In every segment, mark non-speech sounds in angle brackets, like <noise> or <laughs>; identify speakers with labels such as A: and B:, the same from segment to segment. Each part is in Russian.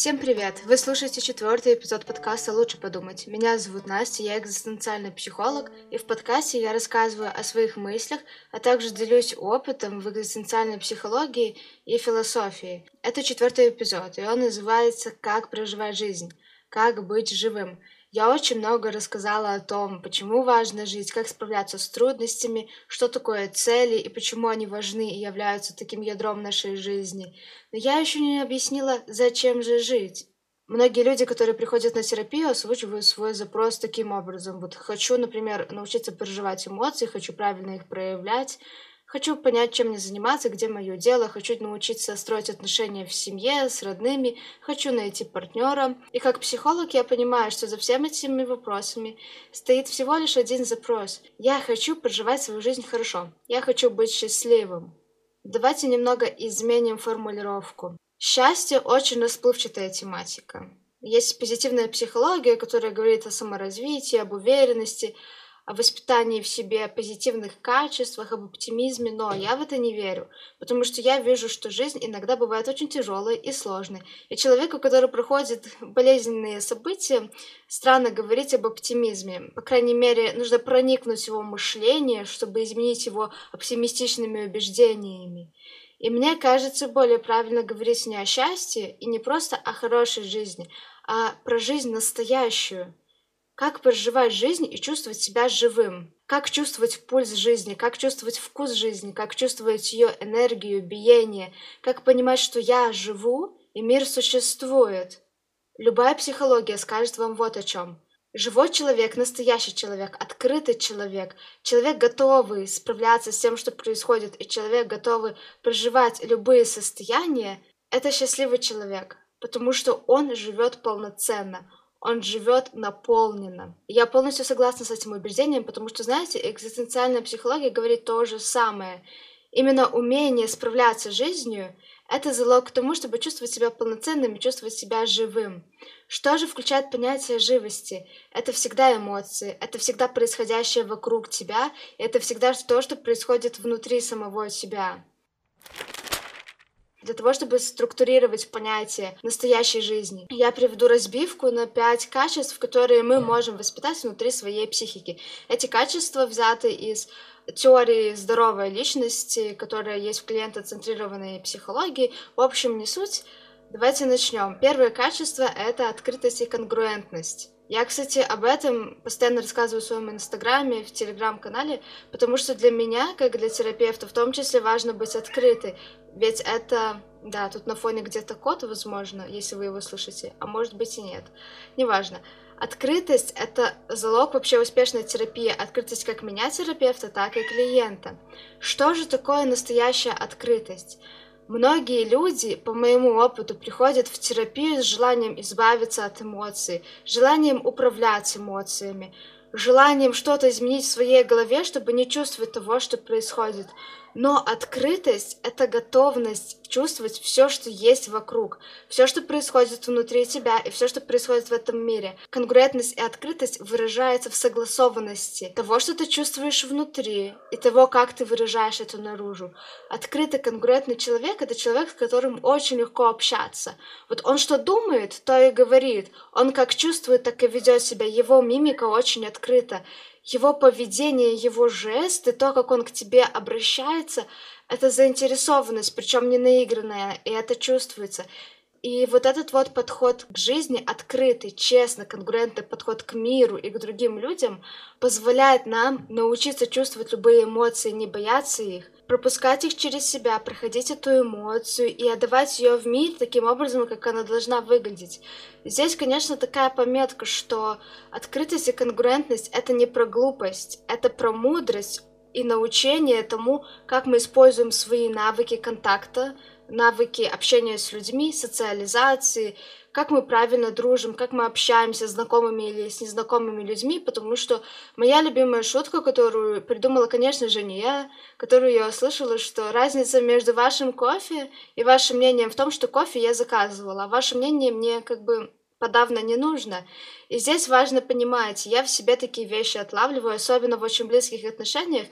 A: Всем привет! Вы слушаете четвертый эпизод подкаста «Лучше подумать». Меня зовут Настя, я экзистенциальный психолог, и в подкасте я рассказываю о своих мыслях, а также делюсь опытом в экзистенциальной психологии и философии. Это четвертый эпизод, и он называется «Как проживать жизнь», «Как быть живым». Я очень много рассказала о том, почему важно жить, как справляться с трудностями, что такое цели и почему они важны и являются таким ядром нашей жизни. Но я еще не объяснила, зачем же жить. Многие люди, которые приходят на терапию, озвучивают свой запрос таким образом. Вот хочу, например, научиться переживать эмоции, хочу правильно их проявлять, Хочу понять, чем мне заниматься, где мое дело, хочу научиться строить отношения в семье, с родными, хочу найти партнера. И как психолог я понимаю, что за всеми этими вопросами стоит всего лишь один запрос. Я хочу проживать свою жизнь хорошо. Я хочу быть счастливым. Давайте немного изменим формулировку. Счастье очень расплывчатая тематика. Есть позитивная психология, которая говорит о саморазвитии, об уверенности, о воспитании в себе позитивных качествах, об оптимизме, но я в это не верю, потому что я вижу, что жизнь иногда бывает очень тяжелой и сложной. И человеку, который проходит болезненные события, странно говорить об оптимизме. По крайней мере, нужно проникнуть в его мышление, чтобы изменить его оптимистичными убеждениями. И мне кажется, более правильно говорить не о счастье и не просто о хорошей жизни, а про жизнь настоящую, как проживать жизнь и чувствовать себя живым? Как чувствовать пульс жизни? Как чувствовать вкус жизни? Как чувствовать ее энергию, биение? Как понимать, что я живу и мир существует? Любая психология скажет вам вот о чем. Живой человек, настоящий человек, открытый человек, человек готовый справляться с тем, что происходит, и человек готовый проживать любые состояния, это счастливый человек, потому что он живет полноценно, он живет наполненно. Я полностью согласна с этим убеждением, потому что, знаете, экзистенциальная психология говорит то же самое. Именно умение справляться с жизнью – это залог к тому, чтобы чувствовать себя полноценным и чувствовать себя живым. Что же включает понятие живости? Это всегда эмоции, это всегда происходящее вокруг тебя, это всегда то, что происходит внутри самого тебя для того, чтобы структурировать понятие настоящей жизни. Я приведу разбивку на пять качеств, которые мы можем воспитать внутри своей психики. Эти качества взяты из теории здоровой личности, которая есть в клиентоцентрированной психологии. В общем, не суть. Давайте начнем. Первое качество — это открытость и конгруентность. Я, кстати, об этом постоянно рассказываю в своем инстаграме, в телеграм-канале, потому что для меня, как для терапевта, в том числе важно быть открытой, ведь это, да, тут на фоне где-то кот, возможно, если вы его слышите, а может быть и нет, неважно. Открытость — это залог вообще успешной терапии, открытость как меня, терапевта, так и клиента. Что же такое настоящая открытость? Многие люди, по моему опыту, приходят в терапию с желанием избавиться от эмоций, желанием управлять эмоциями, желанием что-то изменить в своей голове, чтобы не чувствовать того, что происходит. Но открытость — это готовность чувствовать все, что есть вокруг, все, что происходит внутри тебя и все, что происходит в этом мире. Конкурентность и открытость выражается в согласованности того, что ты чувствуешь внутри, и того, как ты выражаешь это наружу. Открытый конкурентный человек — это человек, с которым очень легко общаться. Вот он что думает, то и говорит. Он как чувствует, так и ведет себя. Его мимика очень открыта его поведение, его жесты, то, как он к тебе обращается, это заинтересованность, причем не наигранная, и это чувствуется. И вот этот вот подход к жизни, открытый, честный, конкурентный подход к миру и к другим людям, позволяет нам научиться чувствовать любые эмоции, не бояться их, пропускать их через себя, проходить эту эмоцию и отдавать ее в мир таким образом, как она должна выглядеть. Здесь, конечно, такая пометка, что открытость и конкурентность — это не про глупость, это про мудрость и научение тому, как мы используем свои навыки контакта, навыки общения с людьми, социализации, как мы правильно дружим, как мы общаемся с знакомыми или с незнакомыми людьми, потому что моя любимая шутка, которую придумала, конечно же, не я, которую я услышала, что разница между вашим кофе и вашим мнением в том, что кофе я заказывала, а ваше мнение мне как бы подавно не нужно. И здесь важно понимать, я в себе такие вещи отлавливаю, особенно в очень близких отношениях,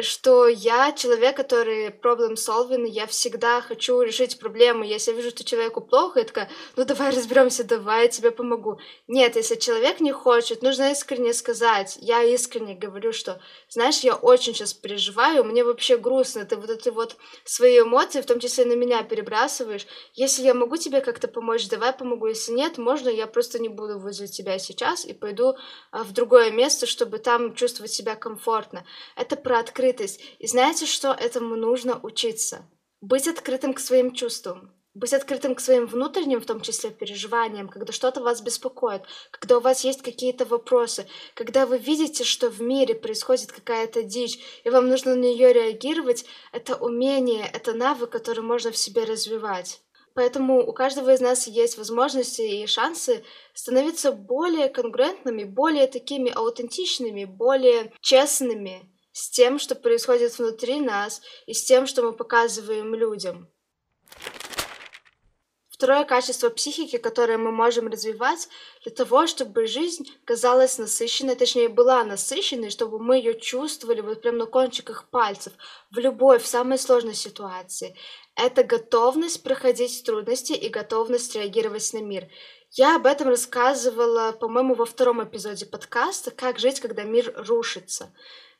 A: что я человек, который problem solving, я всегда хочу решить проблему. Если я вижу, что человеку плохо, я такая, ну давай разберемся, давай я тебе помогу. Нет, если человек не хочет, нужно искренне сказать. Я искренне говорю, что, знаешь, я очень сейчас переживаю, мне вообще грустно, ты вот эти вот свои эмоции, в том числе на меня перебрасываешь. Если я могу тебе как-то помочь, давай помогу. Если нет, можно я просто не буду возле тебя сейчас и пойду а, в другое место, чтобы там чувствовать себя комфортно. Это про открытость. И знаете, что этому нужно учиться? Быть открытым к своим чувствам быть открытым к своим внутренним, в том числе переживаниям, когда что-то вас беспокоит, когда у вас есть какие-то вопросы, когда вы видите, что в мире происходит какая-то дичь, и вам нужно на нее реагировать, это умение, это навык, который можно в себе развивать. Поэтому у каждого из нас есть возможности и шансы становиться более конгруентными, более такими аутентичными, более честными с тем, что происходит внутри нас, и с тем, что мы показываем людям. Второе качество психики, которое мы можем развивать для того, чтобы жизнь казалась насыщенной, точнее была насыщенной, чтобы мы ее чувствовали вот прям на кончиках пальцев в любой, в самой сложной ситуации. Это готовность проходить трудности и готовность реагировать на мир. Я об этом рассказывала, по-моему, во втором эпизоде подкаста «Как жить, когда мир рушится».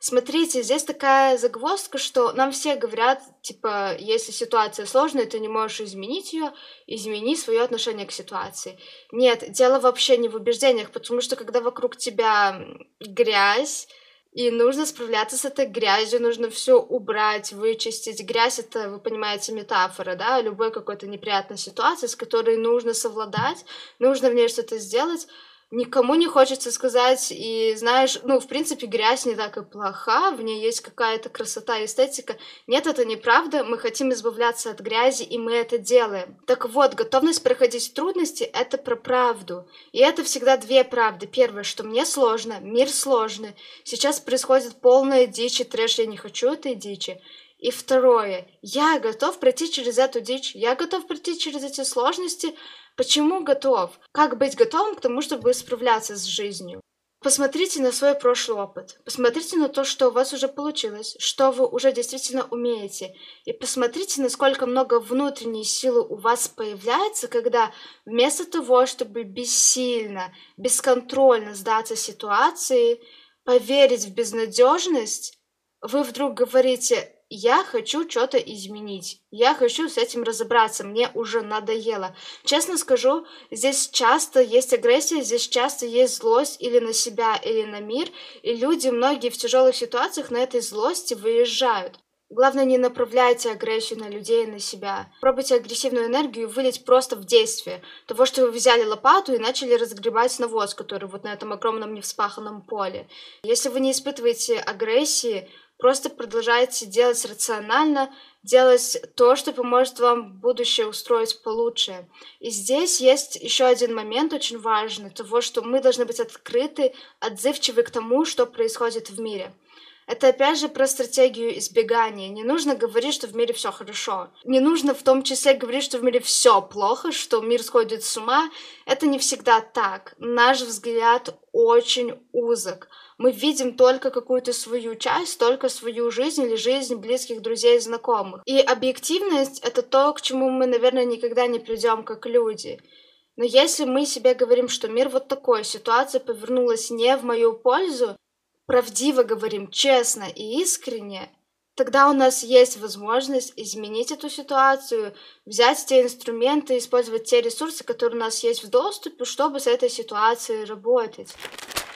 A: Смотрите, здесь такая загвоздка, что нам все говорят, типа, если ситуация сложная, ты не можешь изменить ее, измени свое отношение к ситуации. Нет, дело вообще не в убеждениях, потому что когда вокруг тебя грязь, и нужно справляться с этой грязью, нужно все убрать, вычистить. Грязь это, вы понимаете, метафора, да, любой какой-то неприятной ситуации, с которой нужно совладать, нужно в ней что-то сделать никому не хочется сказать, и знаешь, ну, в принципе, грязь не так и плоха, в ней есть какая-то красота и эстетика. Нет, это неправда, мы хотим избавляться от грязи, и мы это делаем. Так вот, готовность проходить трудности — это про правду. И это всегда две правды. Первое, что мне сложно, мир сложный, сейчас происходит полная дичь и трэш, я не хочу этой дичи. И второе, я готов пройти через эту дичь, я готов пройти через эти сложности, Почему готов? Как быть готовым к тому, чтобы справляться с жизнью? Посмотрите на свой прошлый опыт, посмотрите на то, что у вас уже получилось, что вы уже действительно умеете, и посмотрите, насколько много внутренней силы у вас появляется, когда вместо того, чтобы бессильно, бесконтрольно сдаться ситуации, поверить в безнадежность, вы вдруг говорите я хочу что-то изменить. Я хочу с этим разобраться. Мне уже надоело. Честно скажу, здесь часто есть агрессия, здесь часто есть злость или на себя, или на мир. И люди, многие в тяжелых ситуациях на этой злости выезжают. Главное, не направляйте агрессию на людей и на себя. Пробуйте агрессивную энергию вылить просто в действие. Того, что вы взяли лопату и начали разгребать навоз, который вот на этом огромном невспаханном поле. Если вы не испытываете агрессии, Просто продолжайте делать рационально, делать то, что поможет вам будущее устроить получше. И здесь есть еще один момент очень важный, того, что мы должны быть открыты, отзывчивы к тому, что происходит в мире. Это опять же про стратегию избегания. Не нужно говорить, что в мире все хорошо. Не нужно в том числе говорить, что в мире все плохо, что мир сходит с ума. Это не всегда так. Наш взгляд очень узок мы видим только какую-то свою часть, только свою жизнь или жизнь близких друзей и знакомых. И объективность — это то, к чему мы, наверное, никогда не придем как люди. Но если мы себе говорим, что мир вот такой, ситуация повернулась не в мою пользу, правдиво говорим, честно и искренне, тогда у нас есть возможность изменить эту ситуацию, взять те инструменты, использовать те ресурсы, которые у нас есть в доступе, чтобы с этой ситуацией работать.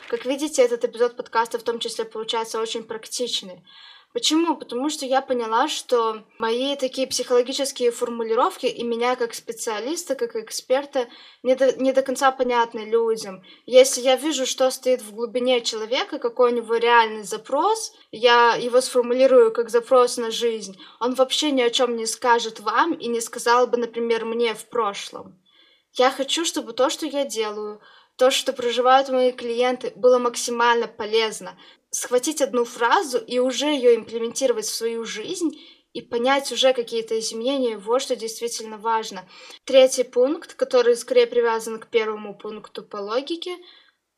A: Как видите, этот эпизод подкаста в том числе получается очень практичный. Почему? Потому что я поняла, что мои такие психологические формулировки и меня как специалиста, как эксперта не до, не до конца понятны людям. Если я вижу, что стоит в глубине человека, какой у него реальный запрос, я его сформулирую как запрос на жизнь, он вообще ни о чем не скажет вам и не сказал бы, например, мне в прошлом. Я хочу, чтобы то, что я делаю, то, что проживают мои клиенты, было максимально полезно. Схватить одну фразу и уже ее имплементировать в свою жизнь и понять уже какие-то изменения, вот что действительно важно. Третий пункт, который скорее привязан к первому пункту по логике,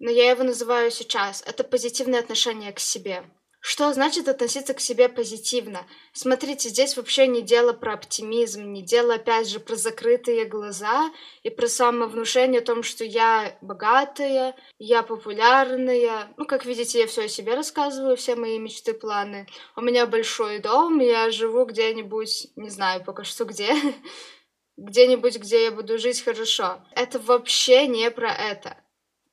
A: но я его называю сейчас, это позитивное отношение к себе. Что значит относиться к себе позитивно? Смотрите, здесь вообще не дело про оптимизм, не дело, опять же, про закрытые глаза и про самовнушение о том, что я богатая, я популярная. Ну, как видите, я все о себе рассказываю, все мои мечты, планы. У меня большой дом, я живу где-нибудь, не знаю пока что где, <laughs> где-нибудь, где я буду жить хорошо. Это вообще не про это.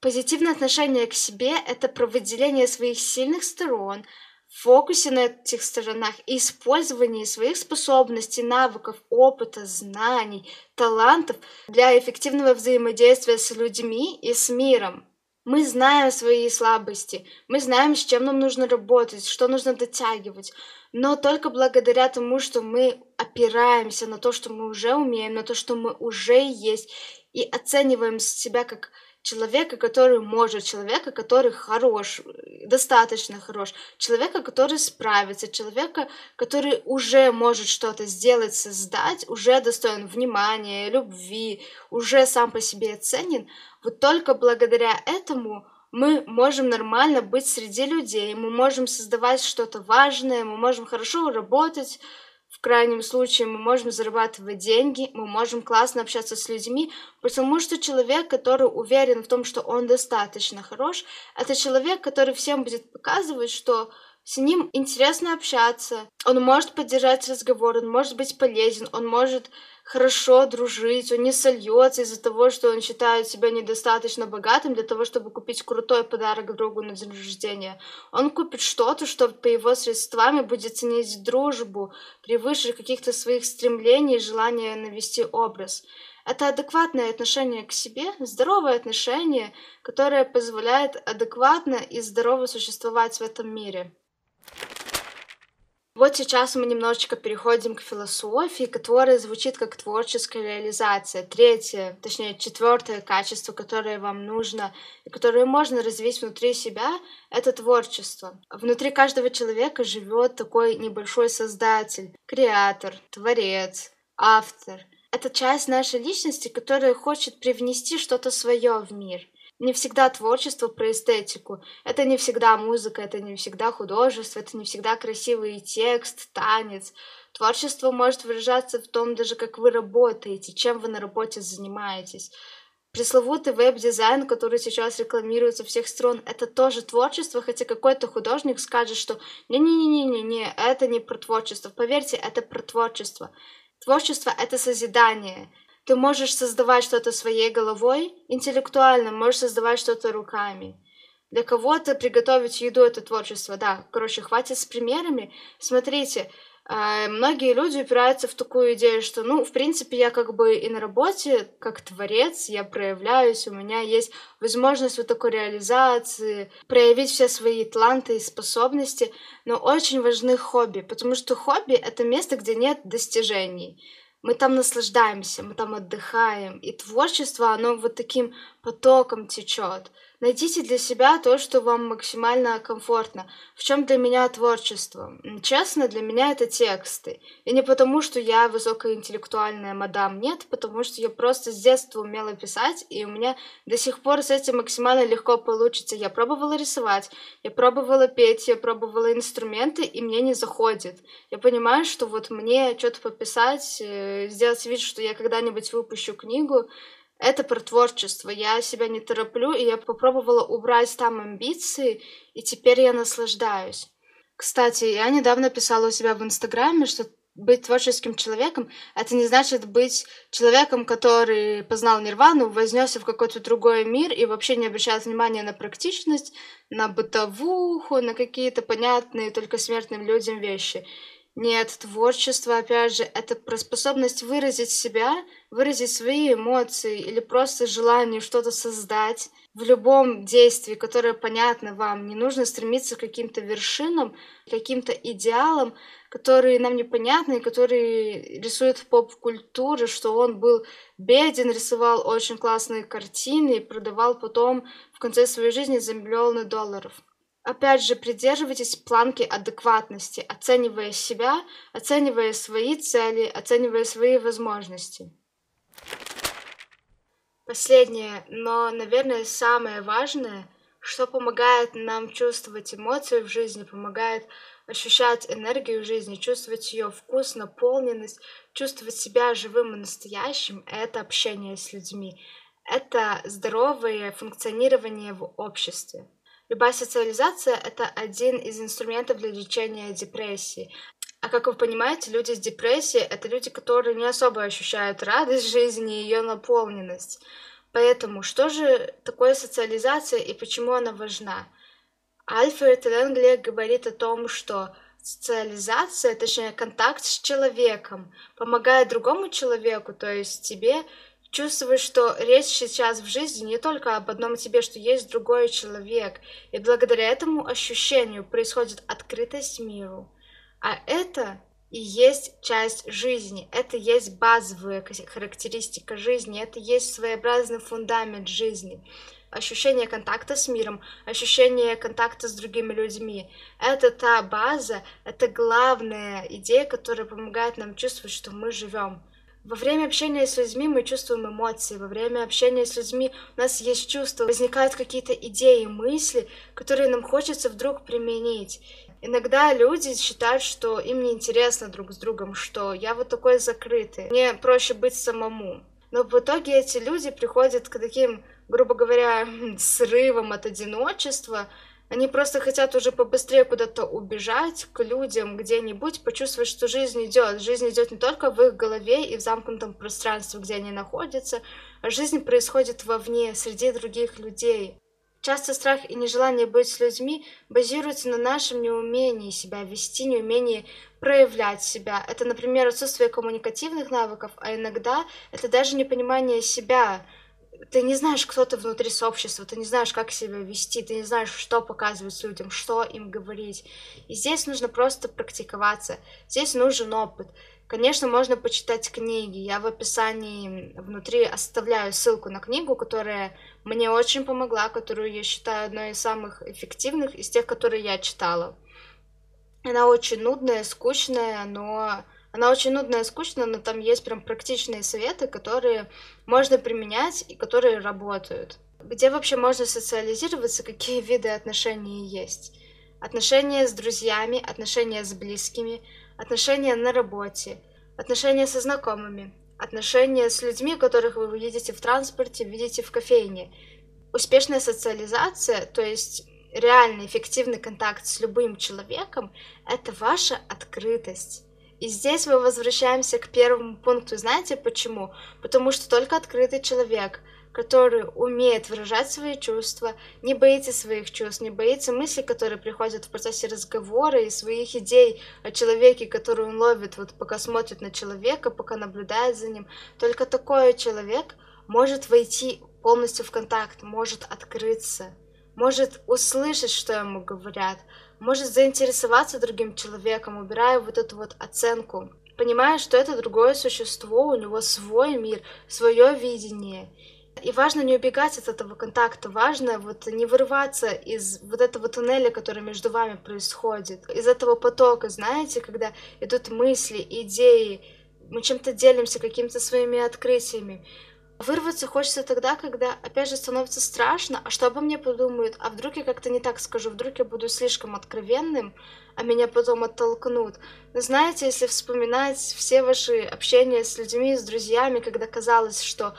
A: Позитивное отношение к себе — это про выделение своих сильных сторон, фокусе на этих сторонах и использование своих способностей, навыков, опыта, знаний, талантов для эффективного взаимодействия с людьми и с миром. Мы знаем свои слабости, мы знаем, с чем нам нужно работать, что нужно дотягивать, но только благодаря тому, что мы опираемся на то, что мы уже умеем, на то, что мы уже есть, и оцениваем себя как человека, который может, человека, который хорош, достаточно хорош, человека, который справится, человека, который уже может что-то сделать, создать, уже достоин внимания, любви, уже сам по себе ценен, вот только благодаря этому мы можем нормально быть среди людей, мы можем создавать что-то важное, мы можем хорошо работать, крайнем случае мы можем зарабатывать деньги, мы можем классно общаться с людьми, потому что человек, который уверен в том, что он достаточно хорош, это человек, который всем будет показывать, что с ним интересно общаться, он может поддержать разговор, он может быть полезен, он может хорошо дружить, он не сольется из-за того, что он считает себя недостаточно богатым для того, чтобы купить крутой подарок другу на день рождения. Он купит что-то, что по его средствами будет ценить дружбу превыше каких-то своих стремлений и желания навести образ. Это адекватное отношение к себе, здоровое отношение, которое позволяет адекватно и здорово существовать в этом мире. Вот сейчас мы немножечко переходим к философии, которая звучит как творческая реализация. Третье, точнее, четвертое качество, которое вам нужно и которое можно развить внутри себя, это творчество. Внутри каждого человека живет такой небольшой создатель, креатор, творец, автор. Это часть нашей личности, которая хочет привнести что-то свое в мир — не всегда творчество про эстетику. Это не всегда музыка, это не всегда художество, это не всегда красивый текст, танец. Творчество может выражаться в том даже, как вы работаете, чем вы на работе занимаетесь. Пресловутый веб-дизайн, который сейчас рекламируется всех сторон, это тоже творчество, хотя какой-то художник скажет, что не-не-не-не-не, это не про творчество. Поверьте, это про творчество. Творчество — это созидание, ты можешь создавать что-то своей головой, интеллектуально, можешь создавать что-то руками. Для кого-то приготовить еду — это творчество, да. Короче, хватит с примерами. Смотрите, э, многие люди упираются в такую идею, что, ну, в принципе, я как бы и на работе, как творец, я проявляюсь, у меня есть возможность вот такой реализации, проявить все свои таланты и способности, но очень важны хобби, потому что хобби — это место, где нет достижений мы там наслаждаемся, мы там отдыхаем, и творчество, оно вот таким потоком течет. Найдите для себя то, что вам максимально комфортно. В чем для меня творчество? Честно, для меня это тексты. И не потому, что я высокоинтеллектуальная мадам, нет, потому что я просто с детства умела писать, и у меня до сих пор с этим максимально легко получится. Я пробовала рисовать, я пробовала петь, я пробовала инструменты, и мне не заходит. Я понимаю, что вот мне что-то пописать, э, сделать вид, что я когда-нибудь выпущу книгу, это про творчество. Я себя не тороплю, и я попробовала убрать там амбиции, и теперь я наслаждаюсь. Кстати, я недавно писала у себя в Инстаграме, что быть творческим человеком — это не значит быть человеком, который познал нирвану, вознесся в какой-то другой мир и вообще не обращает внимания на практичность, на бытовуху, на какие-то понятные только смертным людям вещи. Нет, творчество, опять же, это про способность выразить себя, выразить свои эмоции или просто желание что-то создать в любом действии, которое понятно вам. Не нужно стремиться к каким-то вершинам, каким-то идеалам, которые нам непонятны, которые рисуют в поп-культуре, что он был беден, рисовал очень классные картины и продавал потом в конце своей жизни за миллионы долларов. Опять же, придерживайтесь планки адекватности, оценивая себя, оценивая свои цели, оценивая свои возможности. Последнее, но, наверное, самое важное, что помогает нам чувствовать эмоции в жизни, помогает ощущать энергию в жизни, чувствовать ее вкус, наполненность, чувствовать себя живым и настоящим, это общение с людьми, это здоровое функционирование в обществе. Любая социализация — это один из инструментов для лечения депрессии. А как вы понимаете, люди с депрессией — это люди, которые не особо ощущают радость <laughs> жизни и ее наполненность. Поэтому что же такое социализация и почему она важна? Альфред Ленглер говорит о том, что социализация, точнее контакт с человеком, помогает другому человеку, то есть тебе, чувствовать, что речь сейчас в жизни не только об одном тебе, что есть другой человек, и благодаря этому ощущению происходит открытость миру. А это и есть часть жизни, это есть базовая характеристика жизни, это есть своеобразный фундамент жизни. Ощущение контакта с миром, ощущение контакта с другими людьми. Это та база, это главная идея, которая помогает нам чувствовать, что мы живем. Во время общения с людьми мы чувствуем эмоции, во время общения с людьми у нас есть чувства, возникают какие-то идеи, мысли, которые нам хочется вдруг применить. Иногда люди считают, что им не интересно друг с другом, что я вот такой закрытый, мне проще быть самому. Но в итоге эти люди приходят к таким, грубо говоря, <laughs> срывам от одиночества, они просто хотят уже побыстрее куда-то убежать к людям где-нибудь, почувствовать, что жизнь идет. Жизнь идет не только в их голове и в замкнутом пространстве, где они находятся, а жизнь происходит вовне, среди других людей. Часто страх и нежелание быть с людьми базируются на нашем неумении себя вести, неумении проявлять себя. Это, например, отсутствие коммуникативных навыков, а иногда это даже непонимание себя, ты не знаешь, кто ты внутри сообщества, ты не знаешь, как себя вести, ты не знаешь, что показывать людям, что им говорить. И здесь нужно просто практиковаться, здесь нужен опыт. Конечно, можно почитать книги. Я в описании внутри оставляю ссылку на книгу, которая мне очень помогла, которую я считаю одной из самых эффективных из тех, которые я читала. Она очень нудная, скучная, но она очень нудная скучная, но там есть прям практичные советы, которые можно применять и которые работают. Где вообще можно социализироваться, какие виды отношений есть? Отношения с друзьями, отношения с близкими, отношения на работе, отношения со знакомыми, отношения с людьми, которых вы видите в транспорте, видите в кофейне. Успешная социализация, то есть реальный эффективный контакт с любым человеком, это ваша открытость. И здесь мы возвращаемся к первому пункту. Знаете почему? Потому что только открытый человек, который умеет выражать свои чувства, не боится своих чувств, не боится мыслей, которые приходят в процессе разговора и своих идей о человеке, который он ловит, вот пока смотрит на человека, пока наблюдает за ним. Только такой человек может войти полностью в контакт, может открыться, может услышать, что ему говорят, может заинтересоваться другим человеком, убирая вот эту вот оценку, понимая, что это другое существо, у него свой мир, свое видение. И важно не убегать от этого контакта, важно вот не вырываться из вот этого туннеля, который между вами происходит, из этого потока, знаете, когда идут мысли, идеи, мы чем-то делимся, какими-то своими открытиями. Вырваться хочется тогда, когда, опять же, становится страшно, а что обо мне подумают, а вдруг я как-то не так скажу, вдруг я буду слишком откровенным, а меня потом оттолкнут. Но знаете, если вспоминать все ваши общения с людьми, с друзьями, когда казалось, что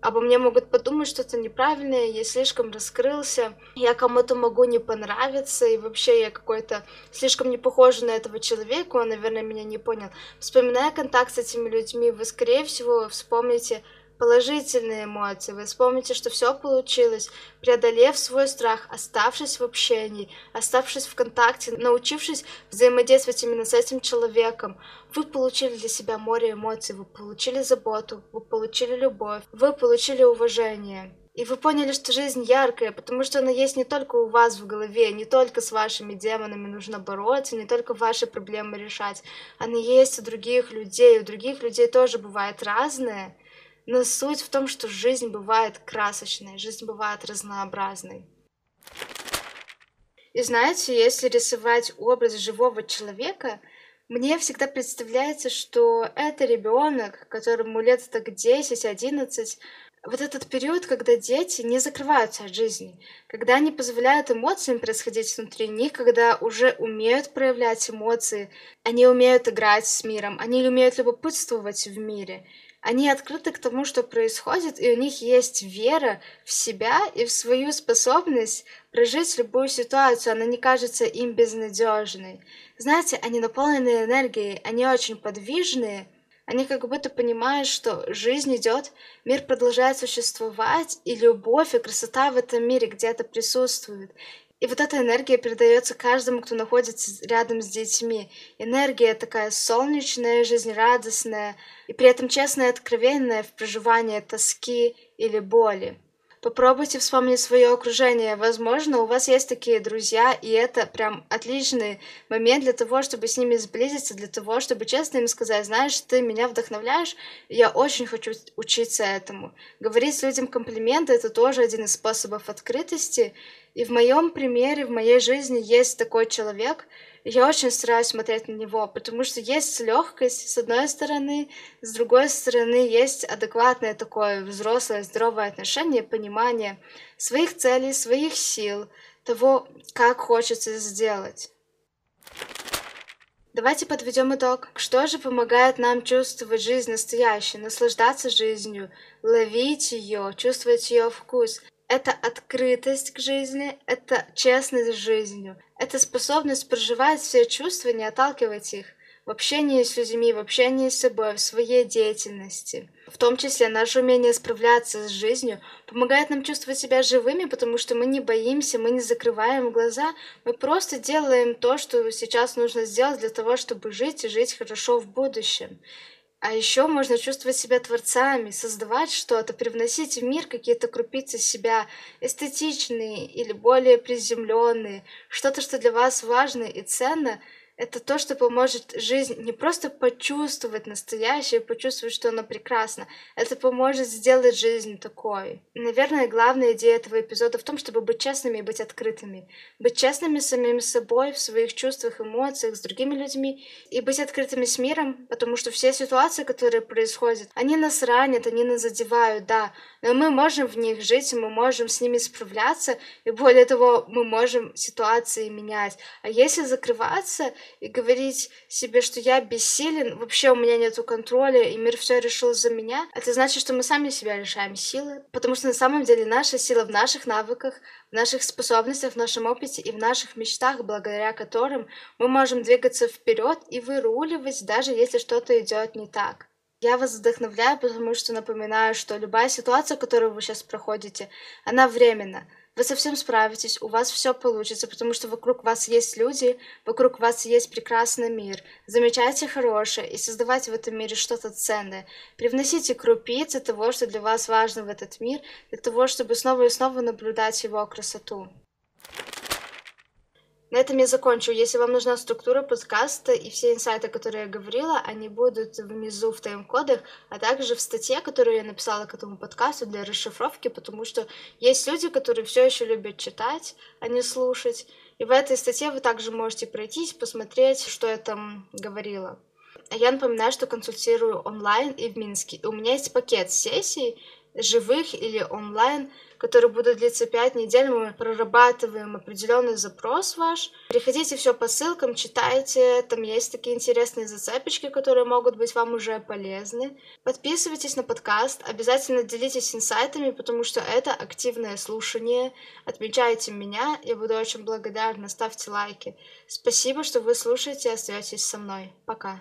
A: обо мне могут подумать что-то неправильное, я слишком раскрылся, я кому-то могу не понравиться, и вообще я какой-то слишком не похожа на этого человека, он, наверное, меня не понял. Вспоминая контакт с этими людьми, вы, скорее всего, вспомните положительные эмоции. Вы вспомните, что все получилось, преодолев свой страх, оставшись в общении, оставшись в контакте, научившись взаимодействовать именно с этим человеком. Вы получили для себя море эмоций, вы получили заботу, вы получили любовь, вы получили уважение. И вы поняли, что жизнь яркая, потому что она есть не только у вас в голове, не только с вашими демонами нужно бороться, не только ваши проблемы решать. Она есть у других людей, у других людей тоже бывает разное. Но суть в том, что жизнь бывает красочной, жизнь бывает разнообразной. И знаете, если рисовать образ живого человека, мне всегда представляется, что это ребенок, которому лет так 10-11, вот этот период, когда дети не закрываются от жизни, когда они позволяют эмоциям происходить внутри них, когда уже умеют проявлять эмоции, они умеют играть с миром, они умеют любопытствовать в мире, они открыты к тому, что происходит, и у них есть вера в себя и в свою способность прожить любую ситуацию, она не кажется им безнадежной. Знаете, они наполнены энергией, они очень подвижные, они как будто понимают, что жизнь идет, мир продолжает существовать, и любовь и красота в этом мире где-то присутствуют. И вот эта энергия передается каждому, кто находится рядом с детьми. Энергия такая солнечная, жизнерадостная, и при этом честная и откровенная в проживании тоски или боли. Попробуйте вспомнить свое окружение. Возможно, у вас есть такие друзья, и это прям отличный момент для того, чтобы с ними сблизиться, для того, чтобы честно им сказать, знаешь, ты меня вдохновляешь, я очень хочу учиться этому. Говорить людям комплименты — это тоже один из способов открытости. И в моем примере, в моей жизни есть такой человек — я очень стараюсь смотреть на него, потому что есть легкость с одной стороны, с другой стороны есть адекватное такое взрослое здоровое отношение, понимание своих целей, своих сил, того, как хочется сделать. Давайте подведем итог. Что же помогает нам чувствовать жизнь настоящей, наслаждаться жизнью, ловить ее, чувствовать ее вкус? Это открытость к жизни, это честность с жизнью, это способность проживать все чувства, не отталкивать их в общении с людьми, в общении с собой, в своей деятельности. В том числе наше умение справляться с жизнью помогает нам чувствовать себя живыми, потому что мы не боимся, мы не закрываем глаза, мы просто делаем то, что сейчас нужно сделать для того, чтобы жить и жить хорошо в будущем. А еще можно чувствовать себя творцами, создавать что-то, привносить в мир какие-то крупицы себя, эстетичные или более приземленные, что-то, что для вас важно и ценно — это то, что поможет жизнь не просто почувствовать настоящее, почувствовать, что оно прекрасно. Это поможет сделать жизнь такой. наверное, главная идея этого эпизода в том, чтобы быть честными и быть открытыми. Быть честными с самим собой, в своих чувствах, эмоциях, с другими людьми. И быть открытыми с миром, потому что все ситуации, которые происходят, они нас ранят, они нас задевают, да. Но мы можем в них жить, мы можем с ними справляться, и более того, мы можем ситуации менять. А если закрываться и говорить себе, что я бессилен, вообще у меня нету контроля, и мир все решил за меня, это значит, что мы сами себя лишаем силы, потому что на самом деле наша сила в наших навыках, в наших способностях, в нашем опыте и в наших мечтах, благодаря которым мы можем двигаться вперед и выруливать, даже если что-то идет не так. Я вас вдохновляю, потому что напоминаю, что любая ситуация, которую вы сейчас проходите, она временна. Вы совсем справитесь, у вас все получится, потому что вокруг вас есть люди, вокруг вас есть прекрасный мир. Замечайте хорошее и создавайте в этом мире что-то ценное. Привносите крупицы того, что для вас важно в этот мир, для того, чтобы снова и снова наблюдать его красоту. На этом я закончу. Если вам нужна структура подкаста и все инсайты, которые я говорила, они будут внизу в тайм-кодах, а также в статье, которую я написала к этому подкасту для расшифровки, потому что есть люди, которые все еще любят читать, а не слушать. И в этой статье вы также можете пройтись, посмотреть, что я там говорила. А я напоминаю, что консультирую онлайн и в Минске. У меня есть пакет сессий, живых или онлайн, которые будут длиться 5 недель. Мы прорабатываем определенный запрос ваш. Переходите все по ссылкам, читайте. Там есть такие интересные зацепочки, которые могут быть вам уже полезны. Подписывайтесь на подкаст. Обязательно делитесь инсайтами, потому что это активное слушание. Отмечайте меня. Я буду очень благодарна. Ставьте лайки. Спасибо, что вы слушаете и остаетесь со мной. Пока.